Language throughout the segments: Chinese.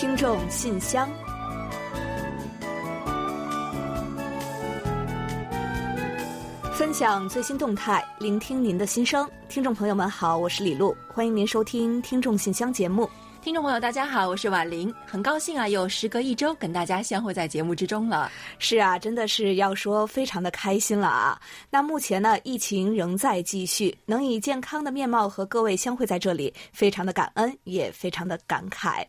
听众信箱，分享最新动态，聆听您的心声。听众朋友们好，我是李璐，欢迎您收听听众信箱节目。听众朋友，大家好，我是婉玲，很高兴啊，又时隔一周跟大家相会在节目之中了。是啊，真的是要说非常的开心了啊。那目前呢，疫情仍在继续，能以健康的面貌和各位相会在这里，非常的感恩，也非常的感慨。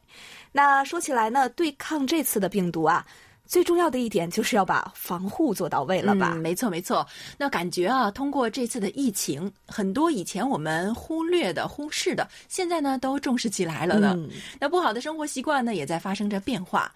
那说起来呢，对抗这次的病毒啊。最重要的一点就是要把防护做到位了吧？嗯，没错没错。那感觉啊，通过这次的疫情，很多以前我们忽略的、忽视的，现在呢都重视起来了呢。那不好的生活习惯呢，也在发生着变化。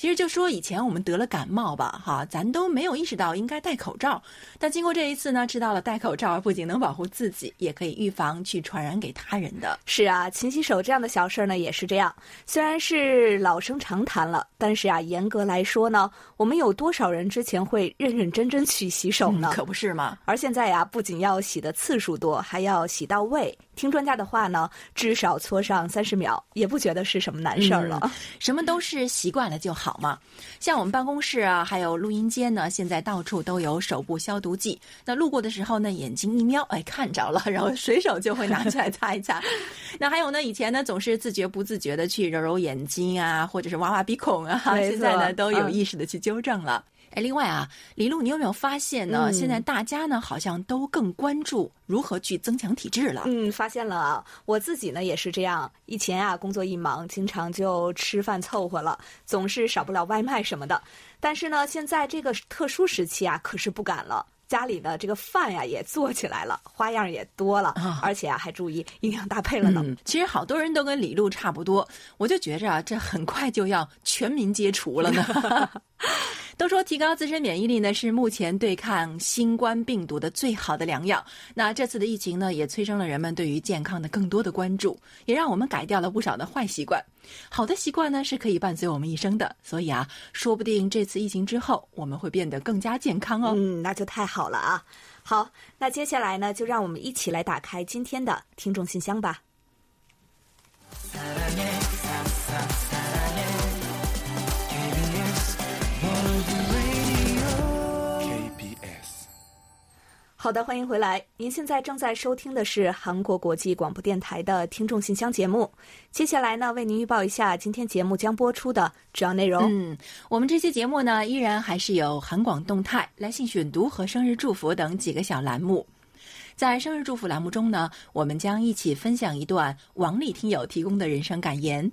其实就说以前我们得了感冒吧，哈，咱都没有意识到应该戴口罩。但经过这一次呢，知道了戴口罩不仅能保护自己，也可以预防去传染给他人的。是啊，勤洗手这样的小事呢也是这样。虽然是老生常谈了，但是啊，严格来说呢，我们有多少人之前会认认真真去洗手呢？可不是吗？而现在呀，不仅要洗的次数多，还要洗到位。听专家的话呢，至少搓上三十秒，也不觉得是什么难事儿了。什么都是习惯了就好嘛。像我们办公室啊，还有录音间呢，现在到处都有手部消毒剂。那路过的时候呢，眼睛一瞄，哎，看着了，然后随手就会拿出来擦一擦。那还有呢，以前呢总是自觉不自觉的去揉揉眼睛啊，或者是挖挖鼻孔啊，现在呢都有意识的去纠正了。哎，另外啊，李璐，你有没有发现呢？现在大家呢好像都更关注如何去增强体质了。嗯，发现了啊，我自己呢也是这样。以前啊，工作一忙，经常就吃饭凑合了，总是少不了外卖什么的。但是呢，现在这个特殊时期啊，可是不敢了。家里的这个饭呀也做起来了，花样也多了，而且啊还注意营养搭配了呢。其实好多人都跟李璐差不多，我就觉着啊，这很快就要全民皆厨了呢。都说提高自身免疫力呢，是目前对抗新冠病毒的最好的良药。那这次的疫情呢，也催生了人们对于健康的更多的关注，也让我们改掉了不少的坏习惯。好的习惯呢，是可以伴随我们一生的。所以啊，说不定这次疫情之后，我们会变得更加健康哦。嗯，那就太好了啊！好，那接下来呢，就让我们一起来打开今天的听众信箱吧。好的，欢迎回来。您现在正在收听的是韩国国际广播电台的听众信箱节目。接下来呢，为您预报一下今天节目将播出的主要内容。嗯，我们这期节目呢，依然还是有韩广动态、来信选读和生日祝福等几个小栏目。在生日祝福栏目中呢，我们将一起分享一段王丽听友提供的人生感言。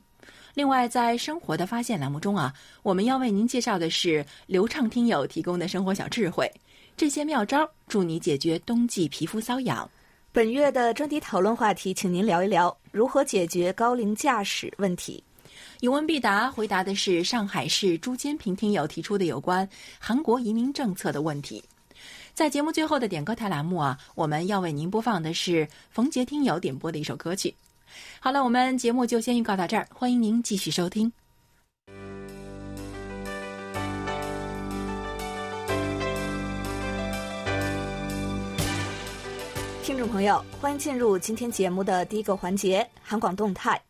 另外，在生活的发现栏目中啊，我们要为您介绍的是刘畅听友提供的生活小智慧。这些妙招助你解决冬季皮肤瘙痒。本月的专题讨论话题，请您聊一聊如何解决高龄驾驶问题。有问必答，回答的是上海市朱坚平听友提出的有关韩国移民政策的问题。在节目最后的点歌台栏目啊，我们要为您播放的是冯杰听友点播的一首歌曲。好了，我们节目就先预告到这儿，欢迎您继续收听。众朋友，欢迎进入今天节目的第一个环节——韩广动态。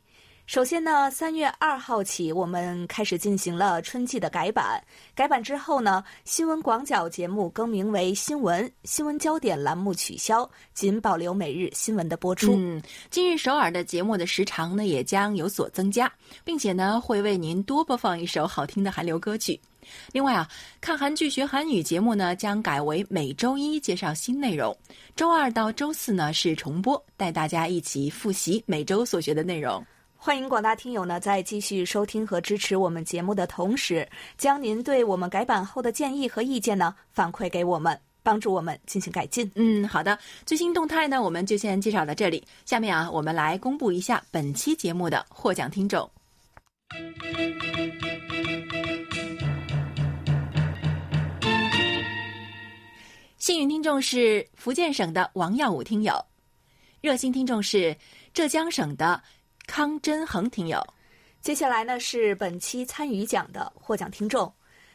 首先呢，三月二号起，我们开始进行了春季的改版。改版之后呢，新闻广角节目更名为“新闻”，新闻焦点栏目取消，仅保留每日新闻的播出。嗯，今日首尔的节目的时长呢，也将有所增加，并且呢，会为您多播放一首好听的韩流歌曲。另外啊，看韩剧学韩语节目呢，将改为每周一介绍新内容，周二到周四呢是重播，带大家一起复习每周所学的内容。欢迎广大听友呢，在继续收听和支持我们节目的同时，将您对我们改版后的建议和意见呢反馈给我们，帮助我们进行改进。嗯，好的，最新动态呢，我们就先介绍到这里。下面啊，我们来公布一下本期节目的获奖听众。幸运听众是福建省的王耀武听友，热心听众是浙江省的康真恒听友。接下来呢是本期参与奖的获奖听众，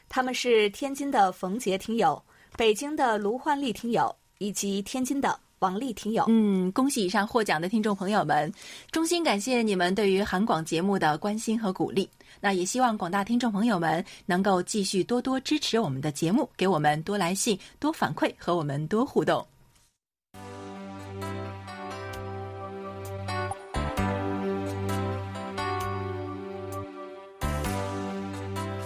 他们是天津的冯杰听友、北京的卢焕丽听友以及天津的王丽听友。嗯，恭喜以上获奖的听众朋友们，衷心感谢你们对于韩广节目的关心和鼓励。那也希望广大听众朋友们能够继续多多支持我们的节目，给我们多来信、多反馈和我们多互动。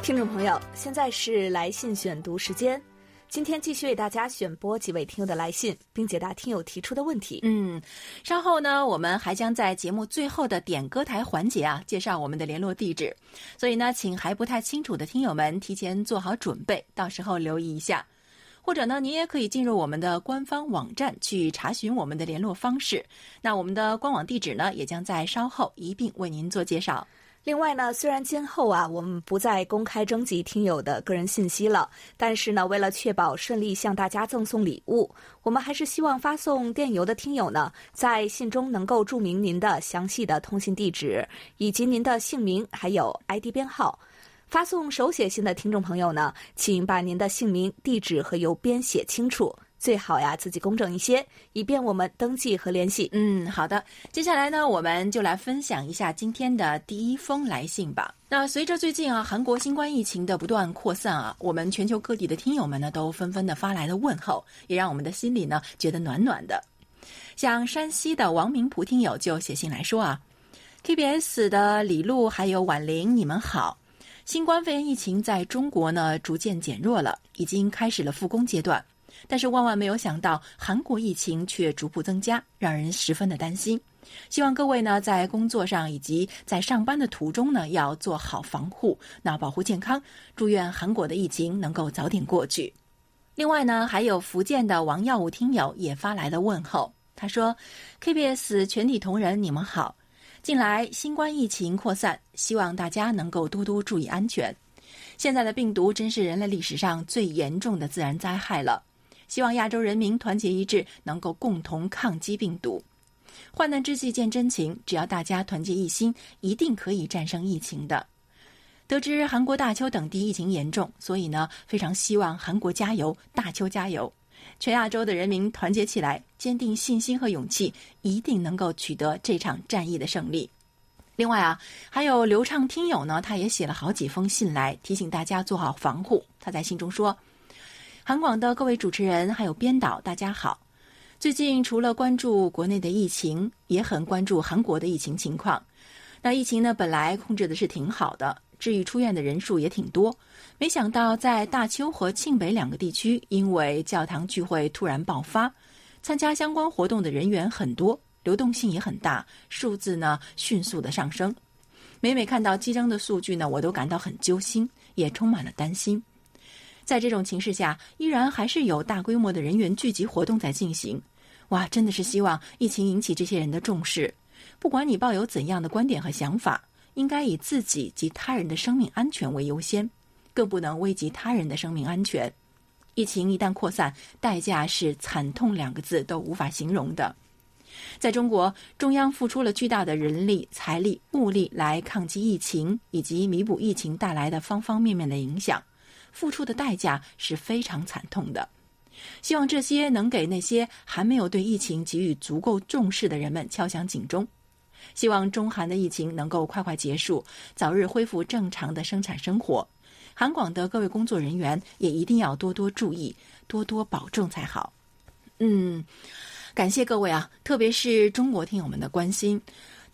听众朋友，现在是来信选读时间。今天继续为大家选播几位听友的来信，并解答听友提出的问题。嗯，稍后呢，我们还将在节目最后的点歌台环节啊，介绍我们的联络地址。所以呢，请还不太清楚的听友们提前做好准备，到时候留意一下。或者呢，您也可以进入我们的官方网站去查询我们的联络方式。那我们的官网地址呢，也将在稍后一并为您做介绍。另外呢，虽然今后啊我们不再公开征集听友的个人信息了，但是呢，为了确保顺利向大家赠送礼物，我们还是希望发送电邮的听友呢，在信中能够注明您的详细的通信地址以及您的姓名还有 ID 编号。发送手写信的听众朋友呢，请把您的姓名、地址和邮编写清楚。最好呀，自己工整一些，以便我们登记和联系。嗯，好的。接下来呢，我们就来分享一下今天的第一封来信吧。那随着最近啊，韩国新冠疫情的不断扩散啊，我们全球各地的听友们呢，都纷纷的发来了问候，也让我们的心里呢觉得暖暖的。像山西的王明璞听友就写信来说啊，KBS 的李璐还有婉玲，你们好。新冠肺炎疫情在中国呢逐渐减弱了，已经开始了复工阶段。但是万万没有想到，韩国疫情却逐步增加，让人十分的担心。希望各位呢，在工作上以及在上班的途中呢，要做好防护，那保护健康。祝愿韩国的疫情能够早点过去。另外呢，还有福建的王耀武听友也发来了问候，他说：“KBS 全体同仁，你们好。近来新冠疫情扩散，希望大家能够多多注意安全。现在的病毒真是人类历史上最严重的自然灾害了。”希望亚洲人民团结一致，能够共同抗击病毒。患难之际见真情，只要大家团结一心，一定可以战胜疫情的。得知韩国大邱等地疫情严重，所以呢，非常希望韩国加油，大邱加油，全亚洲的人民团结起来，坚定信心和勇气，一定能够取得这场战役的胜利。另外啊，还有流畅听友呢，他也写了好几封信来提醒大家做好防护。他在信中说。韩广的各位主持人还有编导，大家好。最近除了关注国内的疫情，也很关注韩国的疫情情况。那疫情呢，本来控制的是挺好的，治愈出院的人数也挺多。没想到在大邱和庆北两个地区，因为教堂聚会突然爆发，参加相关活动的人员很多，流动性也很大，数字呢迅速的上升。每每看到激增的数据呢，我都感到很揪心，也充满了担心。在这种情势下，依然还是有大规模的人员聚集活动在进行。哇，真的是希望疫情引起这些人的重视。不管你抱有怎样的观点和想法，应该以自己及他人的生命安全为优先，更不能危及他人的生命安全。疫情一旦扩散，代价是惨痛两个字都无法形容的。在中国，中央付出了巨大的人力、财力、物力来抗击疫情，以及弥补疫情带来的方方面面的影响。付出的代价是非常惨痛的，希望这些能给那些还没有对疫情给予足够重视的人们敲响警钟。希望中韩的疫情能够快快结束，早日恢复正常的生产生活。韩广的各位工作人员也一定要多多注意，多多保重才好。嗯，感谢各位啊，特别是中国听友们的关心。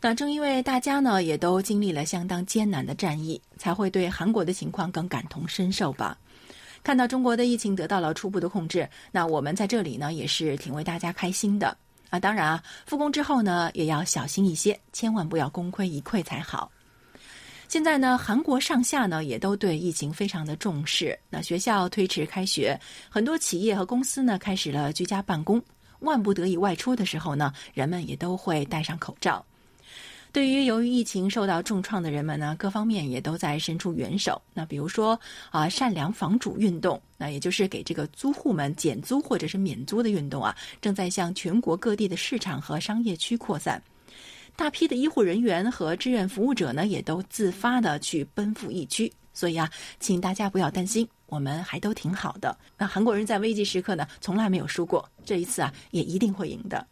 那正因为大家呢也都经历了相当艰难的战役，才会对韩国的情况更感同身受吧。看到中国的疫情得到了初步的控制，那我们在这里呢也是挺为大家开心的啊。当然啊，复工之后呢也要小心一些，千万不要功亏一篑才好。现在呢，韩国上下呢也都对疫情非常的重视。那学校推迟开学，很多企业和公司呢开始了居家办公，万不得已外出的时候呢，人们也都会戴上口罩。对于由于疫情受到重创的人们呢，各方面也都在伸出援手。那比如说啊，善良房主运动，那也就是给这个租户们减租或者是免租的运动啊，正在向全国各地的市场和商业区扩散。大批的医护人员和志愿服务者呢，也都自发的去奔赴疫区。所以啊，请大家不要担心，我们还都挺好的。那韩国人在危急时刻呢，从来没有输过，这一次啊，也一定会赢的。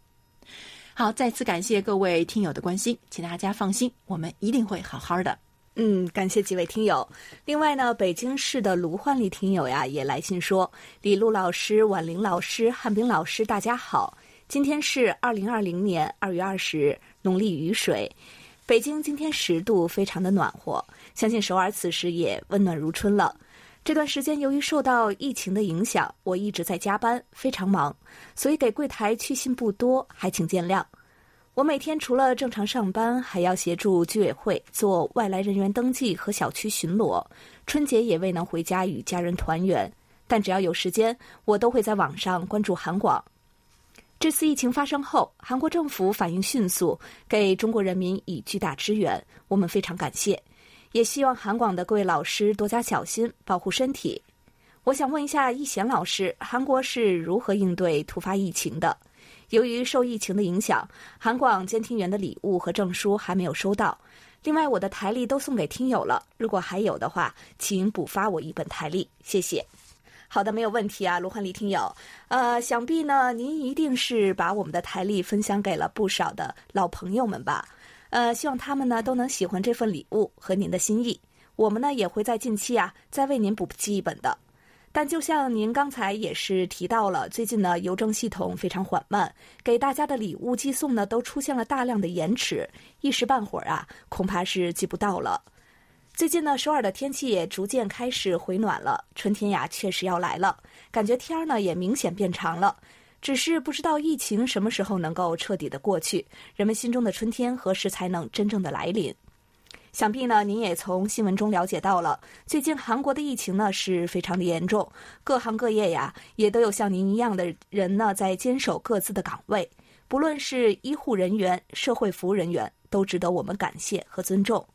好，再次感谢各位听友的关心，请大家放心，我们一定会好好的。嗯，感谢几位听友。另外呢，北京市的卢焕丽听友呀也来信说：“李璐老师、婉玲老师、汉斌老师，大家好。今天是二零二零年二月二十日，农历雨水。北京今天十度，非常的暖和。相信首尔此时也温暖如春了。这段时间由于受到疫情的影响，我一直在加班，非常忙，所以给柜台去信不多，还请见谅。”我每天除了正常上班，还要协助居委会做外来人员登记和小区巡逻。春节也未能回家与家人团圆，但只要有时间，我都会在网上关注韩广。这次疫情发生后，韩国政府反应迅速，给中国人民以巨大支援，我们非常感谢。也希望韩广的各位老师多加小心，保护身体。我想问一下易贤老师，韩国是如何应对突发疫情的？由于受疫情的影响，韩广监听员的礼物和证书还没有收到。另外，我的台历都送给听友了，如果还有的话，请补发我一本台历，谢谢。好的，没有问题啊，卢焕丽听友。呃，想必呢，您一定是把我们的台历分享给了不少的老朋友们吧？呃，希望他们呢都能喜欢这份礼物和您的心意。我们呢也会在近期啊再为您补寄一本的。但就像您刚才也是提到了，最近呢邮政系统非常缓慢，给大家的礼物寄送呢都出现了大量的延迟，一时半会儿啊恐怕是寄不到了。最近呢首尔的天气也逐渐开始回暖了，春天呀确实要来了，感觉天儿呢也明显变长了，只是不知道疫情什么时候能够彻底的过去，人们心中的春天何时才能真正的来临？想必呢，您也从新闻中了解到了，最近韩国的疫情呢是非常的严重，各行各业呀也都有像您一样的人呢在坚守各自的岗位，不论是医护人员、社会服务人员，都值得我们感谢和尊重。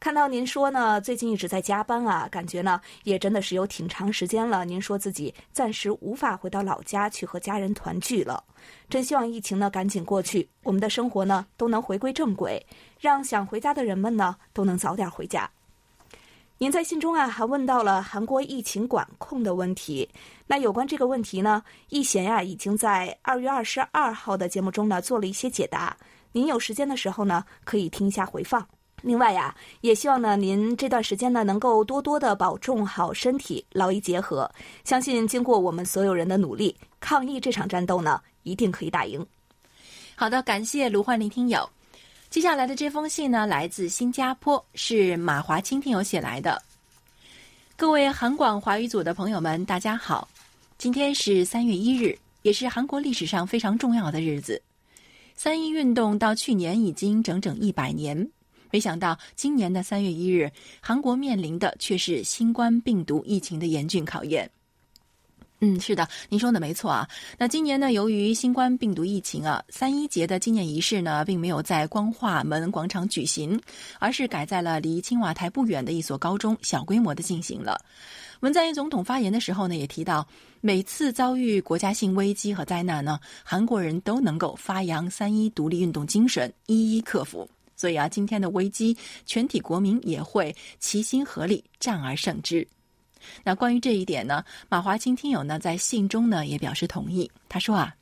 看到您说呢，最近一直在加班啊，感觉呢也真的是有挺长时间了。您说自己暂时无法回到老家去和家人团聚了，真希望疫情呢赶紧过去，我们的生活呢都能回归正轨，让想回家的人们呢都能早点回家。您在信中啊还问到了韩国疫情管控的问题，那有关这个问题呢，易贤呀已经在二月二十二号的节目中呢做了一些解答，您有时间的时候呢可以听一下回放。另外呀，也希望呢，您这段时间呢，能够多多的保重好身体，劳逸结合。相信经过我们所有人的努力，抗疫这场战斗呢，一定可以打赢。好的，感谢卢焕林听友。接下来的这封信呢，来自新加坡，是马华清听友写来的。各位韩广华语组的朋友们，大家好，今天是三月一日，也是韩国历史上非常重要的日子。三一运动到去年已经整整一百年。没想到今年的三月一日，韩国面临的却是新冠病毒疫情的严峻考验。嗯，是的，您说的没错啊。那今年呢，由于新冠病毒疫情啊，三一节的纪念仪式呢，并没有在光化门广场举行，而是改在了离青瓦台不远的一所高中小规模的进行了。文在寅总统发言的时候呢，也提到，每次遭遇国家性危机和灾难呢，韩国人都能够发扬三一独立运动精神，一一克服。所以啊，今天的危机，全体国民也会齐心合力，战而胜之。那关于这一点呢，马华清听友呢在信中呢也表示同意。他说啊，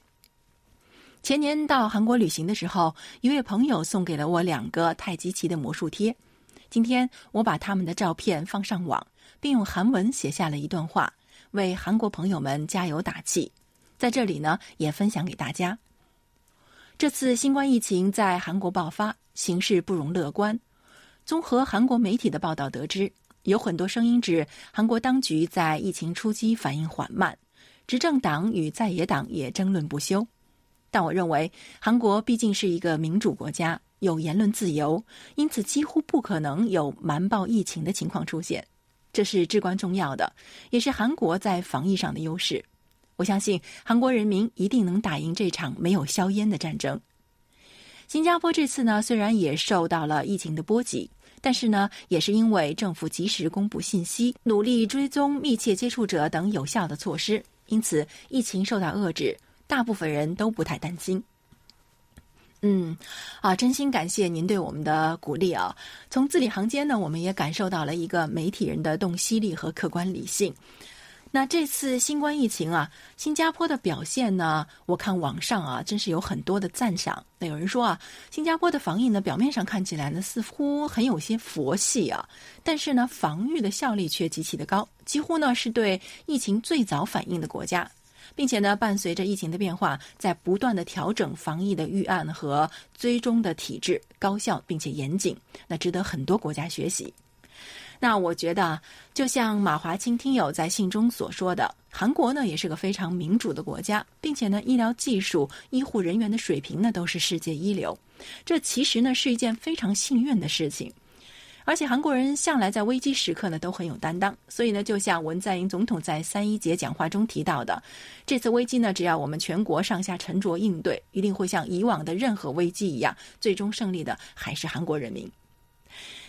前年到韩国旅行的时候，一位朋友送给了我两个太极旗的魔术贴。今天我把他们的照片放上网，并用韩文写下了一段话，为韩国朋友们加油打气。在这里呢，也分享给大家。这次新冠疫情在韩国爆发。形势不容乐观。综合韩国媒体的报道得知，有很多声音指韩国当局在疫情初期反应缓慢，执政党与在野党也争论不休。但我认为，韩国毕竟是一个民主国家，有言论自由，因此几乎不可能有瞒报疫情的情况出现。这是至关重要的，也是韩国在防疫上的优势。我相信韩国人民一定能打赢这场没有硝烟的战争。新加坡这次呢，虽然也受到了疫情的波及，但是呢，也是因为政府及时公布信息，努力追踪密切接触者等有效的措施，因此疫情受到遏制，大部分人都不太担心。嗯，啊，真心感谢您对我们的鼓励啊！从字里行间呢，我们也感受到了一个媒体人的洞悉力和客观理性。那这次新冠疫情啊，新加坡的表现呢，我看网上啊，真是有很多的赞赏。那有人说啊，新加坡的防疫呢，表面上看起来呢，似乎很有些佛系啊，但是呢，防御的效力却极其的高，几乎呢是对疫情最早反应的国家，并且呢，伴随着疫情的变化，在不断的调整防疫的预案和追踪的体制，高效并且严谨，那值得很多国家学习。那我觉得，就像马华清听友在信中所说的，韩国呢也是个非常民主的国家，并且呢医疗技术、医护人员的水平呢都是世界一流。这其实呢是一件非常幸运的事情。而且韩国人向来在危机时刻呢都很有担当，所以呢就像文在寅总统在三一节讲话中提到的，这次危机呢只要我们全国上下沉着应对，一定会像以往的任何危机一样，最终胜利的还是韩国人民。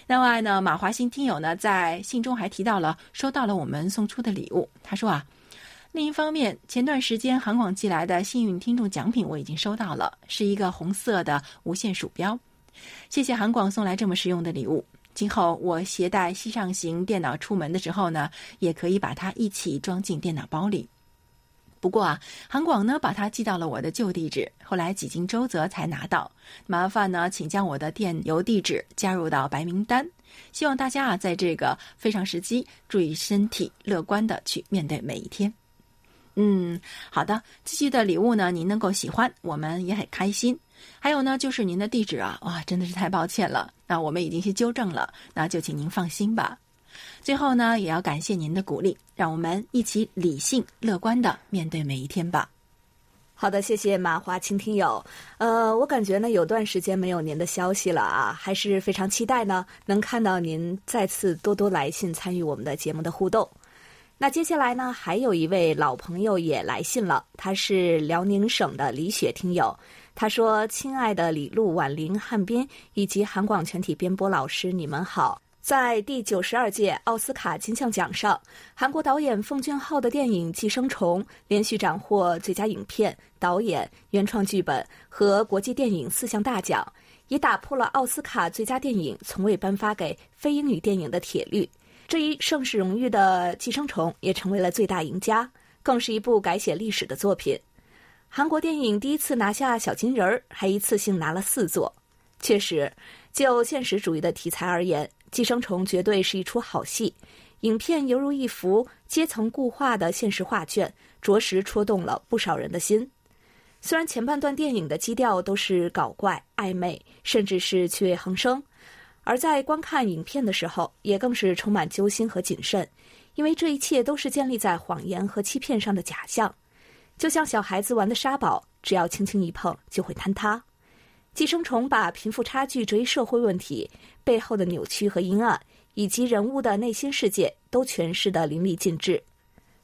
另外呢，马华新听友呢在信中还提到了收到了我们送出的礼物。他说啊，另一方面，前段时间韩广寄来的幸运听众奖品我已经收到了，是一个红色的无线鼠标。谢谢韩广送来这么实用的礼物。今后我携带西上型电脑出门的时候呢，也可以把它一起装进电脑包里。不过啊，韩广呢把它寄到了我的旧地址，后来几经周折才拿到。麻烦呢，请将我的电邮地址加入到白名单。希望大家啊，在这个非常时期，注意身体，乐观的去面对每一天。嗯，好的，这期的礼物呢，您能够喜欢，我们也很开心。还有呢，就是您的地址啊，哇，真的是太抱歉了。那我们已经去纠正了，那就请您放心吧。最后呢，也要感谢您的鼓励，让我们一起理性乐观的面对每一天吧。好的，谢谢马华倾听友。呃，我感觉呢，有段时间没有您的消息了啊，还是非常期待呢，能看到您再次多多来信参与我们的节目的互动。那接下来呢，还有一位老朋友也来信了，他是辽宁省的李雪听友。他说：“亲爱的李璐、婉玲、汉斌以及韩广全体编播老师，你们好。”在第九十二届奥斯卡金像奖上，韩国导演奉俊昊的电影《寄生虫》连续斩获最佳影片、导演、原创剧本和国际电影四项大奖，也打破了奥斯卡最佳电影从未颁发给非英语电影的铁律。这一盛世荣誉的《寄生虫》也成为了最大赢家，更是一部改写历史的作品。韩国电影第一次拿下小金人儿，还一次性拿了四座。确实，就现实主义的题材而言。《寄生虫》绝对是一出好戏，影片犹如一幅阶层固化的现实画卷，着实戳动了不少人的心。虽然前半段电影的基调都是搞怪、暧昧，甚至是趣味横生，而在观看影片的时候，也更是充满揪心和谨慎，因为这一切都是建立在谎言和欺骗上的假象，就像小孩子玩的沙堡，只要轻轻一碰就会坍塌。寄生虫把贫富差距这一社会问题背后的扭曲和阴暗，以及人物的内心世界都诠释的淋漓尽致。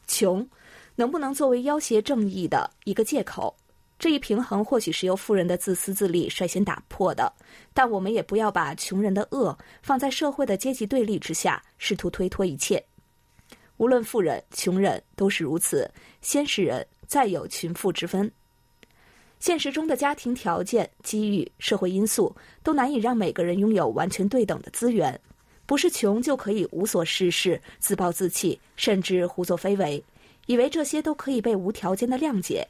穷，能不能作为要挟正义的一个借口？这一平衡或许是由富人的自私自利率先打破的，但我们也不要把穷人的恶放在社会的阶级对立之下，试图推脱一切。无论富人、穷人都是如此，先是人，再有贫富之分。现实中的家庭条件、机遇、社会因素都难以让每个人拥有完全对等的资源，不是穷就可以无所事事、自暴自弃，甚至胡作非为，以为这些都可以被无条件的谅解。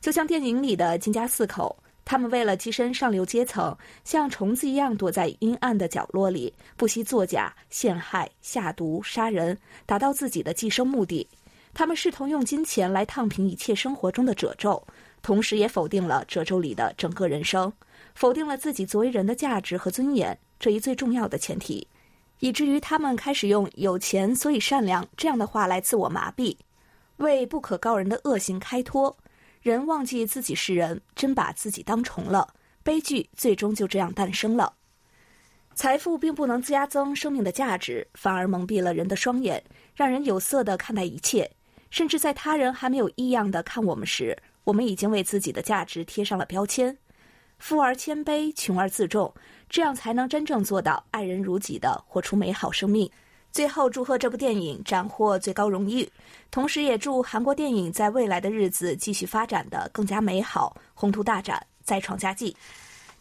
就像电影里的金家四口，他们为了跻身上流阶层，像虫子一样躲在阴暗的角落里，不惜作假、陷害、下毒、杀人，达到自己的寄生目的。他们试图用金钱来烫平一切生活中的褶皱。同时也否定了褶皱里的整个人生，否定了自己作为人的价值和尊严这一最重要的前提，以至于他们开始用“有钱所以善良”这样的话来自我麻痹，为不可告人的恶行开脱。人忘记自己是人，真把自己当虫了，悲剧最终就这样诞生了。财富并不能加增生命的价值，反而蒙蔽了人的双眼，让人有色的看待一切，甚至在他人还没有异样的看我们时。我们已经为自己的价值贴上了标签，富而谦卑，穷而自重，这样才能真正做到爱人如己的活出美好生命。最后，祝贺这部电影斩获最高荣誉，同时也祝韩国电影在未来的日子继续发展的更加美好，宏图大展，再创佳绩。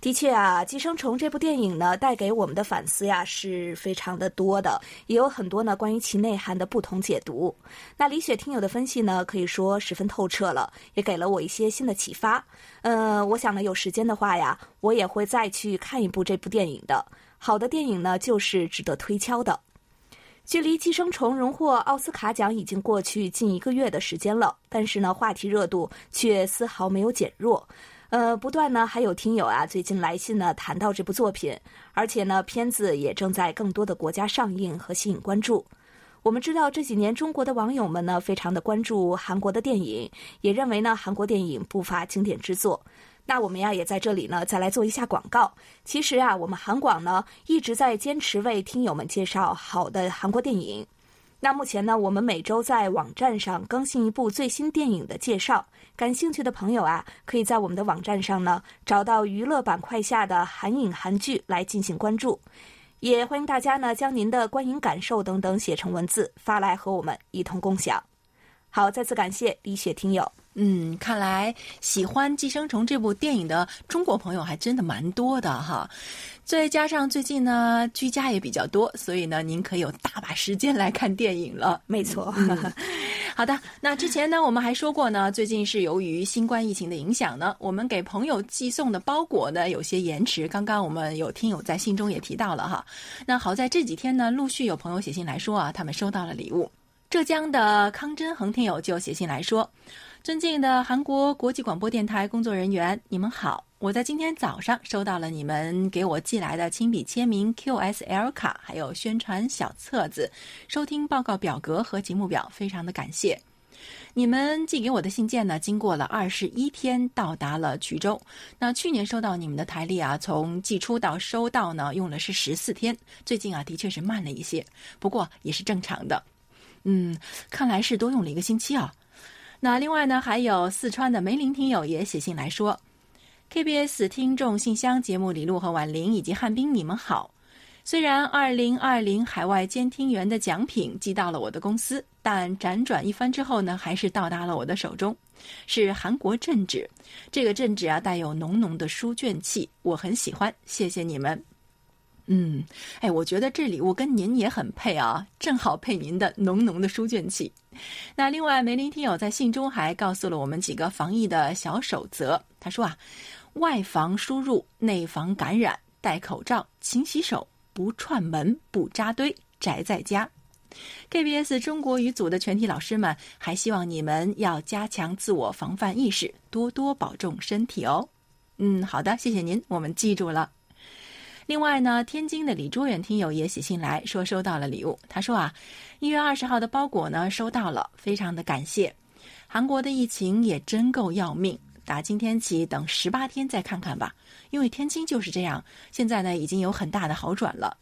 的确啊，《寄生虫》这部电影呢，带给我们的反思呀是非常的多的，也有很多呢关于其内涵的不同解读。那李雪听友的分析呢，可以说十分透彻了，也给了我一些新的启发。呃，我想呢，有时间的话呀，我也会再去看一部这部电影的。好的电影呢，就是值得推敲的。距离《寄生虫》荣获奥斯卡奖已经过去近一个月的时间了，但是呢，话题热度却丝毫没有减弱。呃，不断呢，还有听友啊，最近来信呢，谈到这部作品，而且呢，片子也正在更多的国家上映和吸引关注。我们知道这几年中国的网友们呢，非常的关注韩国的电影，也认为呢，韩国电影不乏经典之作。那我们呀，也在这里呢，再来做一下广告。其实啊，我们韩广呢，一直在坚持为听友们介绍好的韩国电影。那目前呢，我们每周在网站上更新一部最新电影的介绍。感兴趣的朋友啊，可以在我们的网站上呢找到娱乐板块下的韩影韩剧来进行关注。也欢迎大家呢将您的观影感受等等写成文字发来和我们一同共享。好，再次感谢李雪听友。嗯，看来喜欢《寄生虫》这部电影的中国朋友还真的蛮多的哈。再加上最近呢居家也比较多，所以呢您可以有大把时间来看电影了。没错。好的，那之前呢我们还说过呢，最近是由于新冠疫情的影响呢，我们给朋友寄送的包裹呢有些延迟。刚刚我们有听友在信中也提到了哈。那好在这几天呢，陆续有朋友写信来说啊，他们收到了礼物。浙江的康真恒听友就写信来说。尊敬的韩国国际广播电台工作人员，你们好！我在今天早上收到了你们给我寄来的亲笔签名 QSL 卡，还有宣传小册子、收听报告表格和节目表，非常的感谢。你们寄给我的信件呢，经过了二十一天到达了衢州。那去年收到你们的台历啊，从寄出到收到呢，用了是十四天。最近啊，的确是慢了一些，不过也是正常的。嗯，看来是多用了一个星期啊。那另外呢，还有四川的梅林听友也写信来说：“KBS 听众信箱节目，李璐和婉玲以及汉斌，你们好。虽然二零二零海外监听员的奖品寄到了我的公司，但辗转一番之后呢，还是到达了我的手中，是韩国镇纸。这个镇纸啊，带有浓浓的书卷气，我很喜欢。谢谢你们。”嗯，哎，我觉得这礼物跟您也很配啊，正好配您的浓浓的书卷气。那另外，梅林听友在信中还告诉了我们几个防疫的小守则。他说啊，外防输入，内防感染，戴口罩，勤洗手，不串门，不扎堆，宅在家。KBS 中国语组的全体老师们还希望你们要加强自我防范意识，多多保重身体哦。嗯，好的，谢谢您，我们记住了。另外呢，天津的李卓远听友也写信来说收到了礼物。他说啊，一月二十号的包裹呢收到了，非常的感谢。韩国的疫情也真够要命，打今天起等十八天再看看吧。因为天津就是这样，现在呢已经有很大的好转了。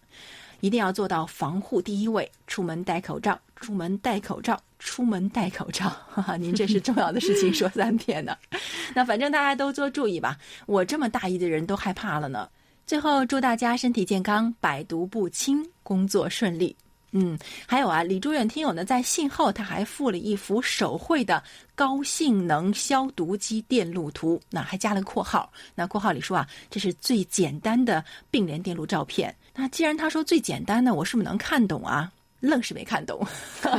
一定要做到防护第一位，出门戴口罩，出门戴口罩，出门戴口罩。哈哈，您这是重要的事情说三遍呢。那反正大家都多注意吧。我这么大意的人都害怕了呢。最后，祝大家身体健康，百毒不侵，工作顺利。嗯，还有啊，李朱远听友呢，在信后他还附了一幅手绘的高性能消毒机电路图，那还加了括号。那括号里说啊，这是最简单的并联电路照片。那既然他说最简单的，我是不是能看懂啊？愣是没看懂。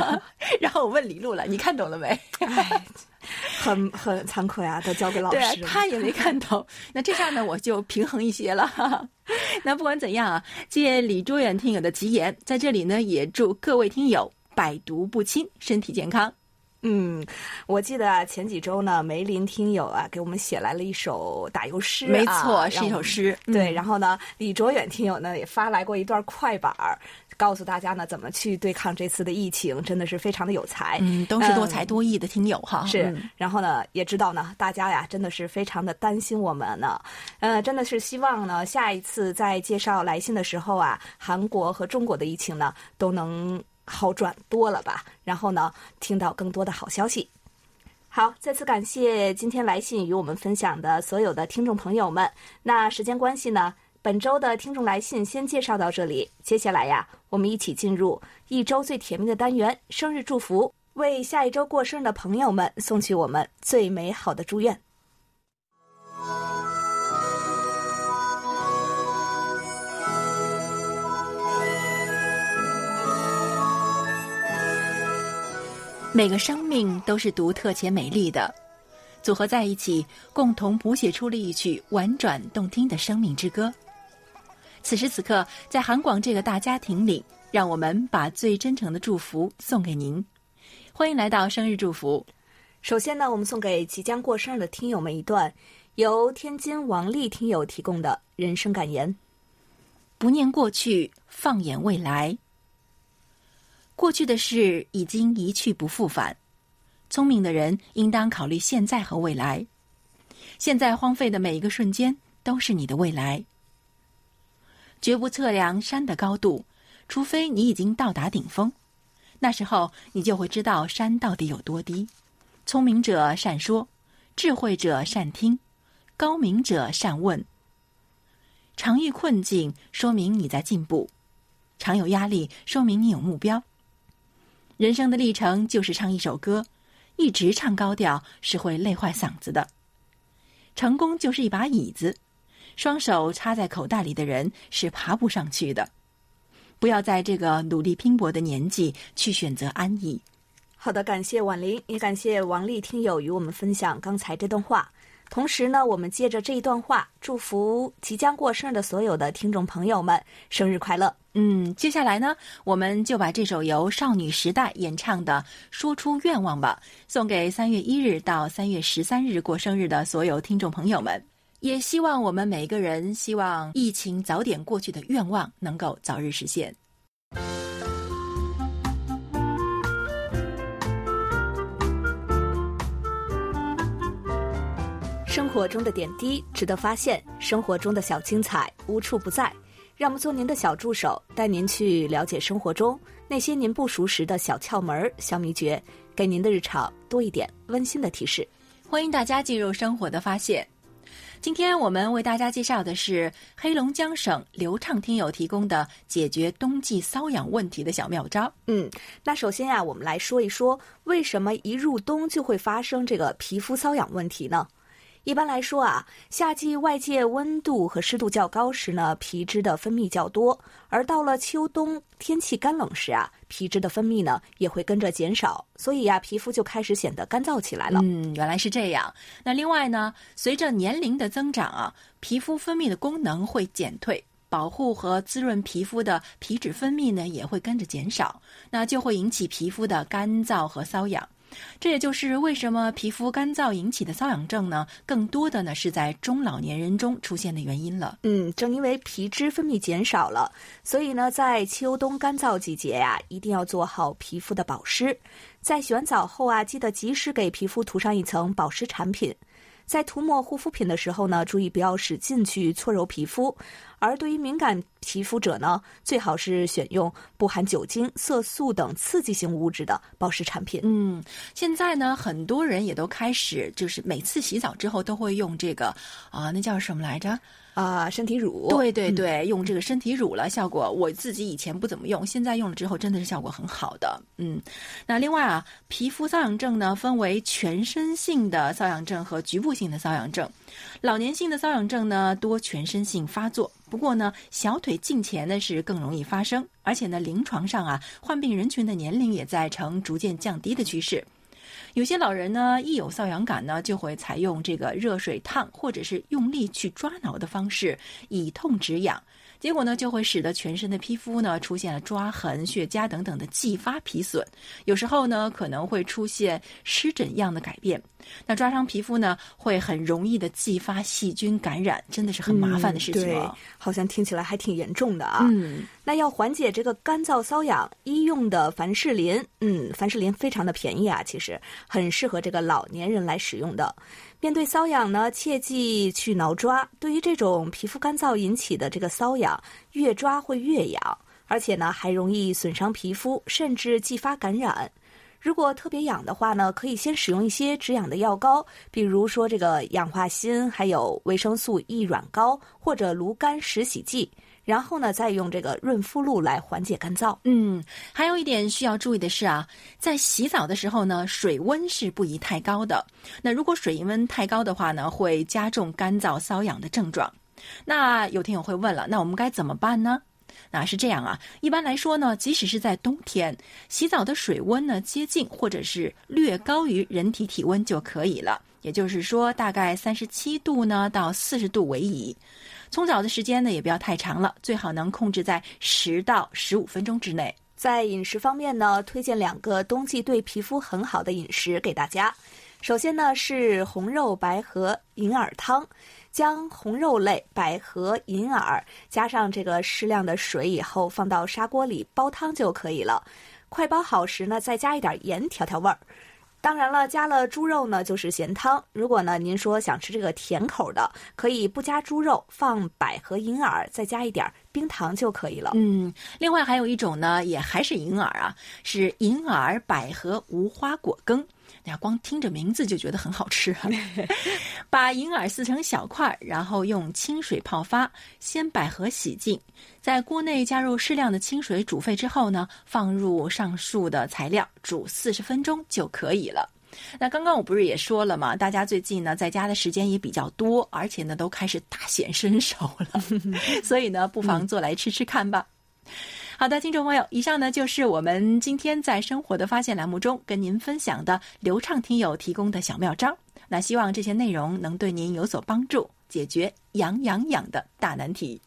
然后我问李璐了，你看懂了没？很很惭愧啊，都交给老师。对，他也没看懂。那这下呢，我就平衡一些了。那不管怎样啊，借李卓远听友的吉言，在这里呢，也祝各位听友百毒不侵，身体健康。嗯，我记得啊，前几周呢，梅林听友啊给我们写来了一首打油诗，没错，是一首诗。对，然后呢，李卓远听友呢也发来过一段快板儿。告诉大家呢，怎么去对抗这次的疫情，真的是非常的有才。嗯，都是多才多艺的听友哈。是，然后呢，也知道呢，大家呀，真的是非常的担心我们呢。呃，真的是希望呢，下一次在介绍来信的时候啊，韩国和中国的疫情呢，都能好转多了吧。然后呢，听到更多的好消息。好，再次感谢今天来信与我们分享的所有的听众朋友们。那时间关系呢？本周的听众来信先介绍到这里，接下来呀，我们一起进入一周最甜蜜的单元——生日祝福，为下一周过生日的朋友们送去我们最美好的祝愿。每个生命都是独特且美丽的，组合在一起，共同谱写出了一曲婉转动听的生命之歌。此时此刻，在韩广这个大家庭里，让我们把最真诚的祝福送给您。欢迎来到生日祝福。首先呢，我们送给即将过生日的听友们一段由天津王丽听友提供的人生感言：不念过去，放眼未来。过去的事已经一去不复返，聪明的人应当考虑现在和未来。现在荒废的每一个瞬间都是你的未来。绝不测量山的高度，除非你已经到达顶峰，那时候你就会知道山到底有多低。聪明者善说，智慧者善听，高明者善问。常遇困境，说明你在进步；常有压力，说明你有目标。人生的历程就是唱一首歌，一直唱高调是会累坏嗓子的。成功就是一把椅子，双手插在口袋里的人是爬不上去的。不要在这个努力拼搏的年纪去选择安逸。好的，感谢婉玲，也感谢王丽听友与我们分享刚才这段话。同时呢，我们借着这一段话，祝福即将过生日的所有的听众朋友们生日快乐。嗯，接下来呢，我们就把这首由少女时代演唱的《说出愿望吧》送给三月一日到三月十三日过生日的所有听众朋友们。也希望我们每个人希望疫情早点过去的愿望能够早日实现。生活中的点滴值得发现，生活中的小精彩无处不在。让我们做您的小助手，带您去了解生活中那些您不熟识的小窍门、小秘诀，给您的日常多一点温馨的提示。欢迎大家进入生活的发现。今天我们为大家介绍的是黑龙江省流畅听友提供的解决冬季瘙痒问题的小妙招。嗯，那首先呀，我们来说一说为什么一入冬就会发生这个皮肤瘙痒问题呢？一般来说啊，夏季外界温度和湿度较高时呢，皮脂的分泌较多；而到了秋冬天气干冷时啊，皮脂的分泌呢也会跟着减少，所以呀，皮肤就开始显得干燥起来了。嗯，原来是这样。那另外呢，随着年龄的增长啊，皮肤分泌的功能会减退，保护和滋润皮肤的皮脂分泌呢也会跟着减少，那就会引起皮肤的干燥和瘙痒。这也就是为什么皮肤干燥引起的瘙痒症呢，更多的呢是在中老年人中出现的原因了。嗯，正因为皮脂分泌减少了，所以呢，在秋冬干燥季节呀，一定要做好皮肤的保湿。在洗完澡后啊，记得及时给皮肤涂上一层保湿产品。在涂抹护肤品的时候呢，注意不要使劲去搓揉皮肤。而对于敏感皮肤者呢，最好是选用不含酒精、色素等刺激性物质的保湿产品。嗯，现在呢，很多人也都开始，就是每次洗澡之后都会用这个啊，那叫什么来着？啊，身体乳。对对对，用这个身体乳了，效果我自己以前不怎么用，现在用了之后真的是效果很好的。嗯，那另外啊，皮肤瘙痒症呢，分为全身性的瘙痒症和局部性的瘙痒症。老年性的瘙痒症呢，多全身性发作。不过呢，小腿近前呢是更容易发生，而且呢，临床上啊，患病人群的年龄也在呈逐渐降低的趋势。有些老人呢，一有瘙痒感呢，就会采用这个热水烫或者是用力去抓挠的方式，以痛止痒。结果呢，就会使得全身的皮肤呢出现了抓痕、血痂等等的继发皮损，有时候呢可能会出现湿疹样的改变。那抓伤皮肤呢，会很容易的继发细菌感染，真的是很麻烦的事情。对，好像听起来还挺严重的啊。嗯，那要缓解这个干燥瘙痒，医用的凡士林，嗯，凡士林非常的便宜啊，其实很适合这个老年人来使用的。面对瘙痒呢，切记去挠抓。对于这种皮肤干燥引起的这个瘙痒，越抓会越痒，而且呢还容易损伤皮肤，甚至继发感染。如果特别痒的话呢，可以先使用一些止痒的药膏，比如说这个氧化锌，还有维生素 E 软膏或者炉甘石洗剂。然后呢，再用这个润肤露来缓解干燥。嗯，还有一点需要注意的是啊，在洗澡的时候呢，水温是不宜太高的。那如果水温太高的话呢，会加重干燥瘙痒的症状。那有听友会问了，那我们该怎么办呢？那是这样啊，一般来说呢，即使是在冬天，洗澡的水温呢接近或者是略高于人体体温就可以了。也就是说，大概三十七度呢到四十度为宜。冲澡的时间呢也不要太长了，最好能控制在十到十五分钟之内。在饮食方面呢，推荐两个冬季对皮肤很好的饮食给大家。首先呢是红肉白河银耳汤，将红肉类百合、银耳加上这个适量的水以后，放到砂锅里煲汤就可以了。快煲好时呢，再加一点盐调调味儿。当然了，加了猪肉呢就是咸汤。如果呢您说想吃这个甜口的，可以不加猪肉，放百合、银耳，再加一点冰糖就可以了。嗯，另外还有一种呢，也还是银耳啊，是银耳百合无花果羹。那光听着名字就觉得很好吃啊！把银耳撕成小块，然后用清水泡发，先百合洗净，在锅内加入适量的清水煮沸之后呢，放入上述的材料煮四十分钟就可以了。那刚刚我不是也说了吗？大家最近呢在家的时间也比较多，而且呢都开始大显身手了，所以呢不妨做来吃吃看吧。好的，听众朋友，以上呢就是我们今天在生活的发现栏目中跟您分享的流畅听友提供的小妙招。那希望这些内容能对您有所帮助，解决痒痒痒的大难题。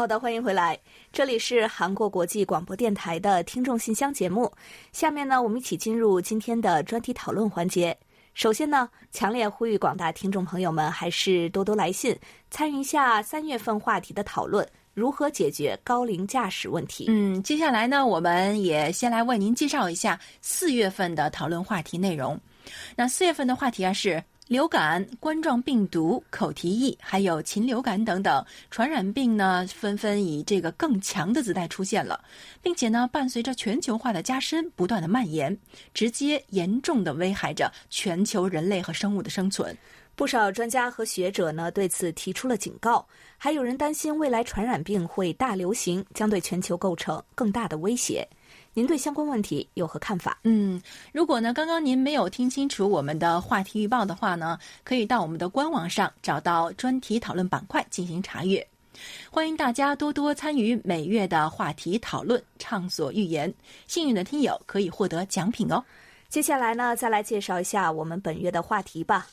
好的，欢迎回来，这里是韩国国际广播电台的听众信箱节目。下面呢，我们一起进入今天的专题讨论环节。首先呢，强烈呼吁广大听众朋友们还是多多来信，参与一下三月份话题的讨论：如何解决高龄驾驶问题？嗯，接下来呢，我们也先来为您介绍一下四月份的讨论话题内容。那四月份的话题啊是。流感、冠状病毒、口蹄疫，还有禽流感等等传染病呢，纷纷以这个更强的姿态出现了，并且呢，伴随着全球化的加深，不断的蔓延，直接严重的危害着全球人类和生物的生存。不少专家和学者呢，对此提出了警告，还有人担心未来传染病会大流行，将对全球构成更大的威胁。您对相关问题有何看法？嗯，如果呢，刚刚您没有听清楚我们的话题预报的话呢，可以到我们的官网上找到专题讨论板块进行查阅。欢迎大家多多参与每月的话题讨论，畅所欲言。幸运的听友可以获得奖品哦。接下来呢，再来介绍一下我们本月的话题吧。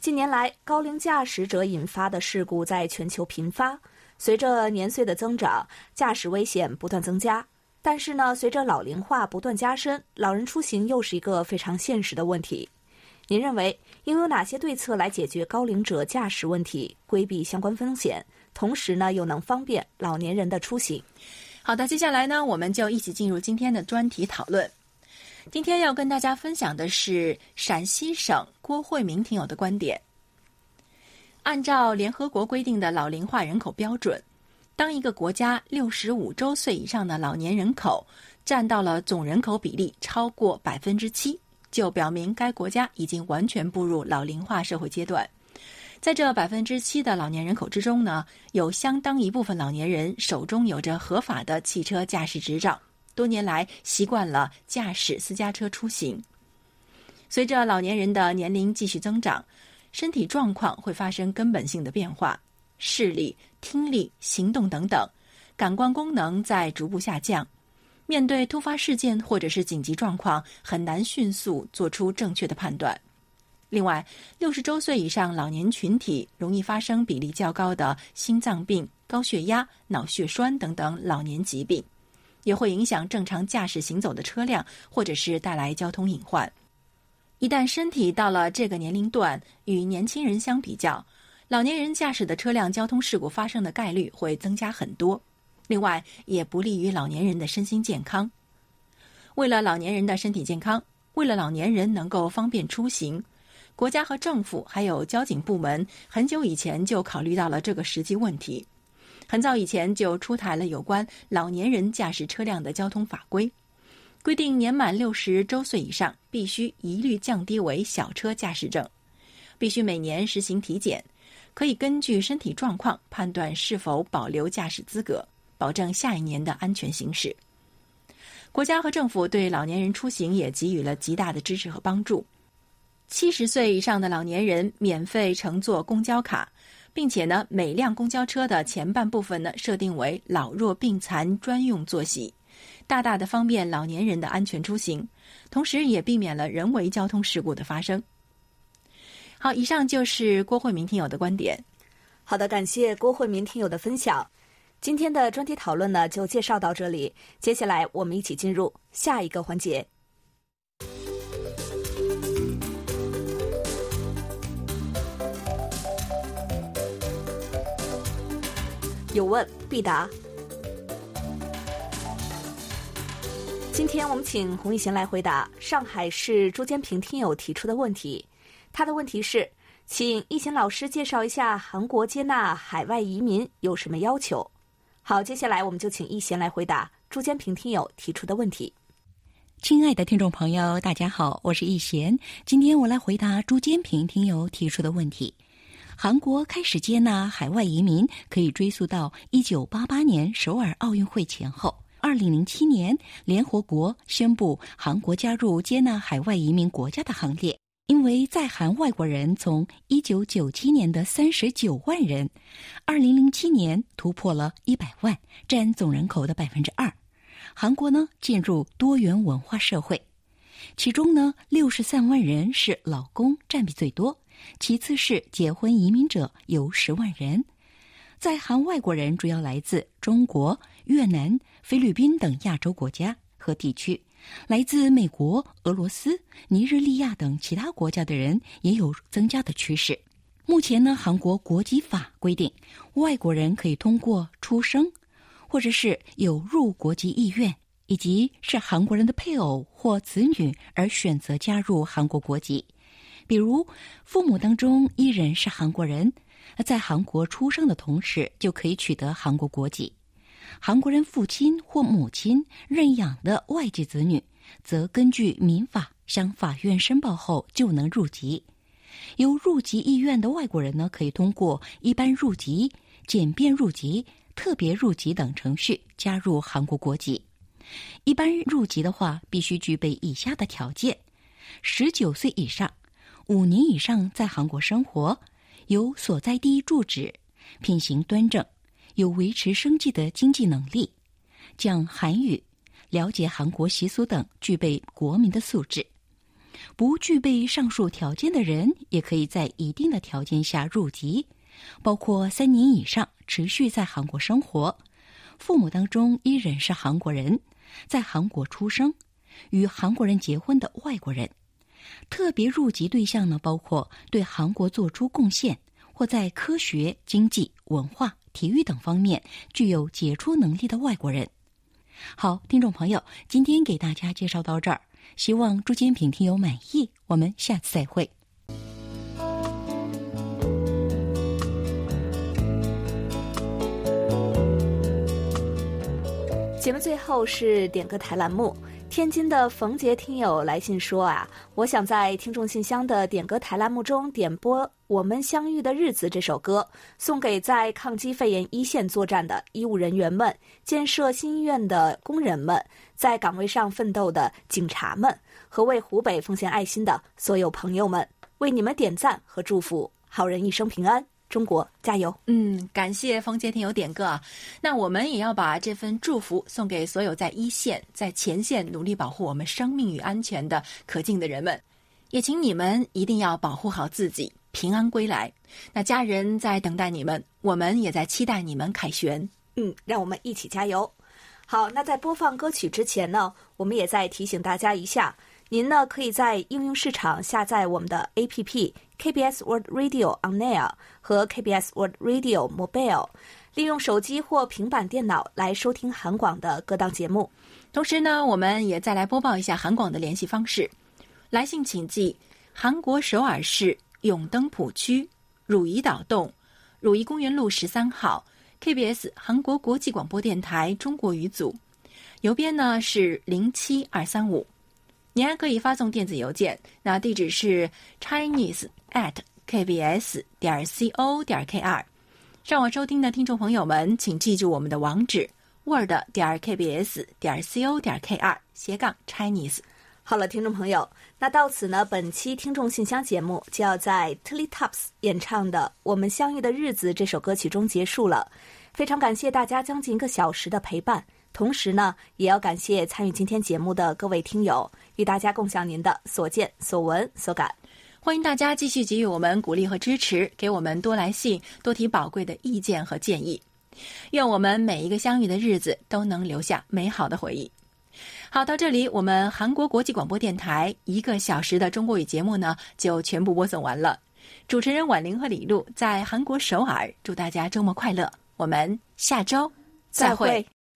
近年来，高龄驾驶者引发的事故在全球频发，随着年岁的增长，驾驶危险不断增加。但是呢，随着老龄化不断加深，老人出行又是一个非常现实的问题。您认为应有哪些对策来解决高龄者驾驶问题，规避相关风险，同时呢又能方便老年人的出行？好的，接下来呢，我们就一起进入今天的专题讨论。今天要跟大家分享的是陕西省郭慧明听友的观点。按照联合国规定的老龄化人口标准。当一个国家六十五周岁以上的老年人口占到了总人口比例超过百分之七，就表明该国家已经完全步入老龄化社会阶段。在这百分之七的老年人口之中呢，有相当一部分老年人手中有着合法的汽车驾驶执照，多年来习惯了驾驶私家车出行。随着老年人的年龄继续增长，身体状况会发生根本性的变化。视力、听力、行动等等，感官功能在逐步下降。面对突发事件或者是紧急状况，很难迅速做出正确的判断。另外，六十周岁以上老年群体容易发生比例较高的心脏病、高血压、脑血栓等等老年疾病，也会影响正常驾驶行走的车辆，或者是带来交通隐患。一旦身体到了这个年龄段，与年轻人相比较。老年人驾驶的车辆交通事故发生的概率会增加很多，另外也不利于老年人的身心健康。为了老年人的身体健康，为了老年人能够方便出行，国家和政府还有交警部门很久以前就考虑到了这个实际问题，很早以前就出台了有关老年人驾驶车辆的交通法规。规定年满六十周岁以上必须一律降低为小车驾驶证，必须每年实行体检，可以根据身体状况判断是否保留驾驶资格，保证下一年的安全行驶。国家和政府对老年人出行也给予了极大的支持和帮助。七十岁以上的老年人免费乘坐公交卡，并且呢，每辆公交车的前半部分呢设定为老弱病残专用坐席，大大的方便老年人的安全出行，同时也避免了人为交通事故的发生。好，以上就是郭慧明听友的观点。好的，感谢郭慧民听友的分享。今天的专题讨论呢，就介绍到这里。接下来，我们一起进入下一个环节。有问必答。今天我们请洪一贤来回答上海市朱坚平听友提出的问题。他的问题是，请一贤老师介绍一下韩国接纳海外移民有什么要求。好，接下来我们就请一贤来回答朱坚平听友提出的问题。亲爱的听众朋友，大家好，我是易贤。今天我来回答朱坚平听友提出的问题。韩国开始接纳海外移民，可以追溯到一九八八年首尔奥运会前后。二零零七年，联合国宣布韩国加入接纳海外移民国家的行列。因为在韩外国人从一九九七年的三十九万人，二零零七年突破了一百万，占总人口的百分之二。韩国呢进入多元文化社会，其中呢六十三万人是老公，占比最多，其次是结婚移民者有十万人。在韩外国人主要来自中国、越南、菲律宾等亚洲国家和地区。来自美国、俄罗斯、尼日利亚等其他国家的人也有增加的趋势。目前呢，韩国国籍法规定，外国人可以通过出生，或者是有入国籍意愿，以及是韩国人的配偶或子女而选择加入韩国国籍。比如，父母当中一人是韩国人，在韩国出生的同时就可以取得韩国国籍。韩国人父亲或母亲认养的外籍子女，则根据民法向法院申报后就能入籍。有入籍意愿的外国人呢，可以通过一般入籍、简便入籍、特别入籍等程序加入韩国国籍。一般入籍的话，必须具备以下的条件：十九岁以上，五年以上在韩国生活，有所在地住址，品行端正。有维持生计的经济能力，讲韩语，了解韩国习俗等，具备国民的素质。不具备上述条件的人，也可以在一定的条件下入籍，包括三年以上持续在韩国生活，父母当中一人是韩国人，在韩国出生，与韩国人结婚的外国人。特别入籍对象呢，包括对韩国做出贡献或在科学、经济、文化。体育等方面具有杰出能力的外国人。好，听众朋友，今天给大家介绍到这儿，希望朱坚平听友满意。我们下次再会。节目最后是点歌台栏目。天津的冯杰听友来信说啊，我想在听众信箱的点歌台栏目中点播《我们相遇的日子》这首歌，送给在抗击肺炎一线作战的医务人员们、建设新医院的工人们、在岗位上奋斗的警察们和为湖北奉献爱心的所有朋友们，为你们点赞和祝福，好人一生平安。中国加油！嗯，感谢冯杰听友点歌啊。那我们也要把这份祝福送给所有在一线、在前线努力保护我们生命与安全的可敬的人们，也请你们一定要保护好自己，平安归来。那家人在等待你们，我们也在期待你们凯旋。嗯，让我们一起加油。好，那在播放歌曲之前呢，我们也再提醒大家一下。您呢，可以在应用市场下载我们的 APP KBS World Radio On Air 和 KBS World Radio Mobile，利用手机或平板电脑来收听韩广的各档节目。同时呢，我们也再来播报一下韩广的联系方式：来信请寄韩国首尔市永登浦区汝矣岛洞汝矣公园路十三号 KBS 韩国国际广播电台中国语组。邮编呢是零七二三五。您还可以发送电子邮件，那地址是 chinese at kbs 点 co 点 kr。上网收听的听众朋友们，请记住我们的网址：word 点 kbs 点 co 点 kr 斜杠 chinese。好了，听众朋友，那到此呢，本期听众信箱节目就要在 Tilly Tops 演唱的《我们相遇的日子》这首歌曲中结束了。非常感谢大家将近一个小时的陪伴，同时呢，也要感谢参与今天节目的各位听友，与大家共享您的所见所闻所感。欢迎大家继续给予我们鼓励和支持，给我们多来信，多提宝贵的意见和建议。愿我们每一个相遇的日子都能留下美好的回忆。好，到这里，我们韩国国际广播电台一个小时的中国语节目呢，就全部播送完了。主持人婉玲和李璐在韩国首尔，祝大家周末快乐。我们下周再会。